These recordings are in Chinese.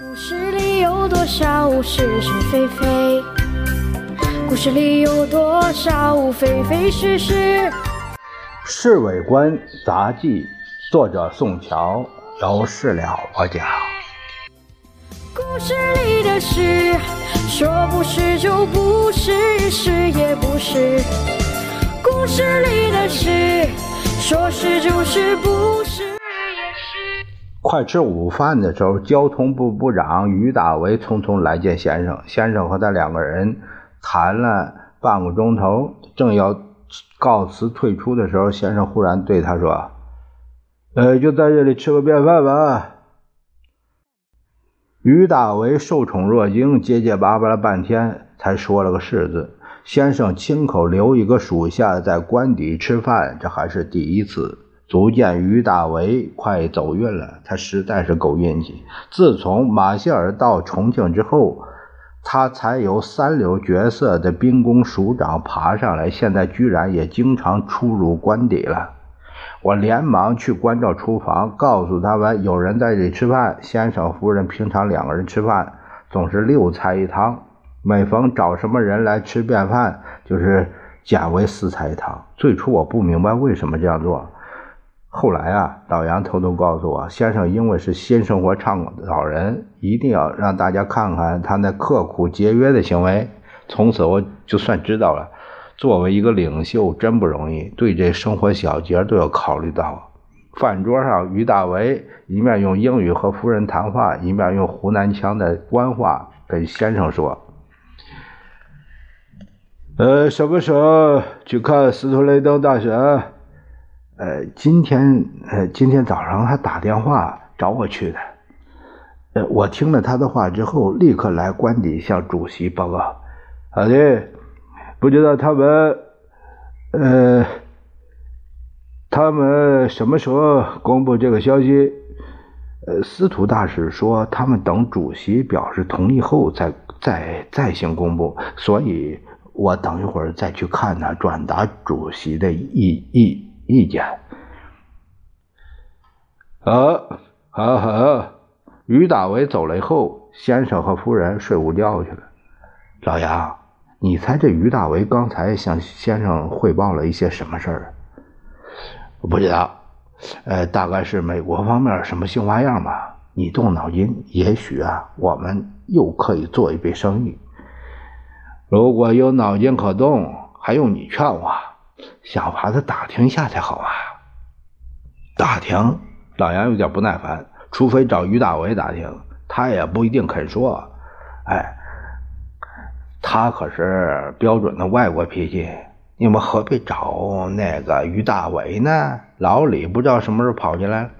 故事里有多少是是非非？故事里有多少非非是是？《侍卫官杂记》作者宋乔，由事了播讲。故事里的事，说不是就不是，是也不是。故事里的事，说是就是不是。快吃午饭的时候，交通部部长于大为匆匆来见先生。先生和他两个人谈了半个钟头，正要告辞退出的时候，先生忽然对他说：“呃，就在这里吃个便饭吧。”于大为受宠若惊，结结巴巴了半天，才说了个“是”字。先生亲口留一个属下在官邸吃饭，这还是第一次，足见于大为快走运了。他实在是够运气。自从马歇尔到重庆之后，他才由三流角色的兵工署长爬上来，现在居然也经常出入官邸了。我连忙去关照厨房，告诉他们有人在这里吃饭。先生、夫人平常两个人吃饭总是六菜一汤，每逢找什么人来吃便饭，就是减为四菜一汤。最初我不明白为什么这样做，后来啊，老杨偷偷告诉我，先生因为是新生活倡导人，一定要让大家看看他那刻苦节约的行为。从此我就算知道了。作为一个领袖，真不容易，对这生活小节都要考虑到。饭桌上，于大为一面用英语和夫人谈话，一面用湖南腔的官话跟先生说：“呃，什么时候去看斯图雷登大学？呃，今天，呃，今天早上他打电话找我去的。呃，我听了他的话之后，立刻来官邸向主席报告。好的。”不知道他们，呃，他们什么时候公布这个消息？呃，司徒大使说他们等主席表示同意后再再再行公布，所以我等一会儿再去看他，转达主席的意意意见。好，好，好。于大为走了以后，先生和夫人睡午觉去了。老杨。你猜这于大为刚才向先生汇报了一些什么事儿？我不知道，呃，大概是美国方面什么新花样吧。你动脑筋，也许啊，我们又可以做一笔生意。如果有脑筋可动，还用你劝我？想法子打听一下才好啊。打听？老杨有点不耐烦。除非找于大为打听，他也不一定肯说。哎。他可是标准的外国脾气，你们何必找那个于大伟呢？老李不知道什么时候跑进来了，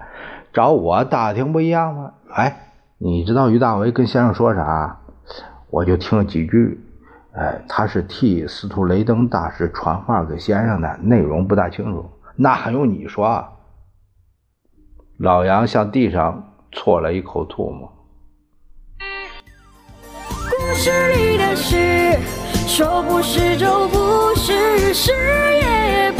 找我打听不一样吗？哎，你知道于大伟跟先生说啥？我就听了几句。哎，他是替司徒雷登大师传话给先生的，内容不大清楚。那还用你说？啊老杨向地上啜了一口唾沫。故事里的事，说不是就不是，是也。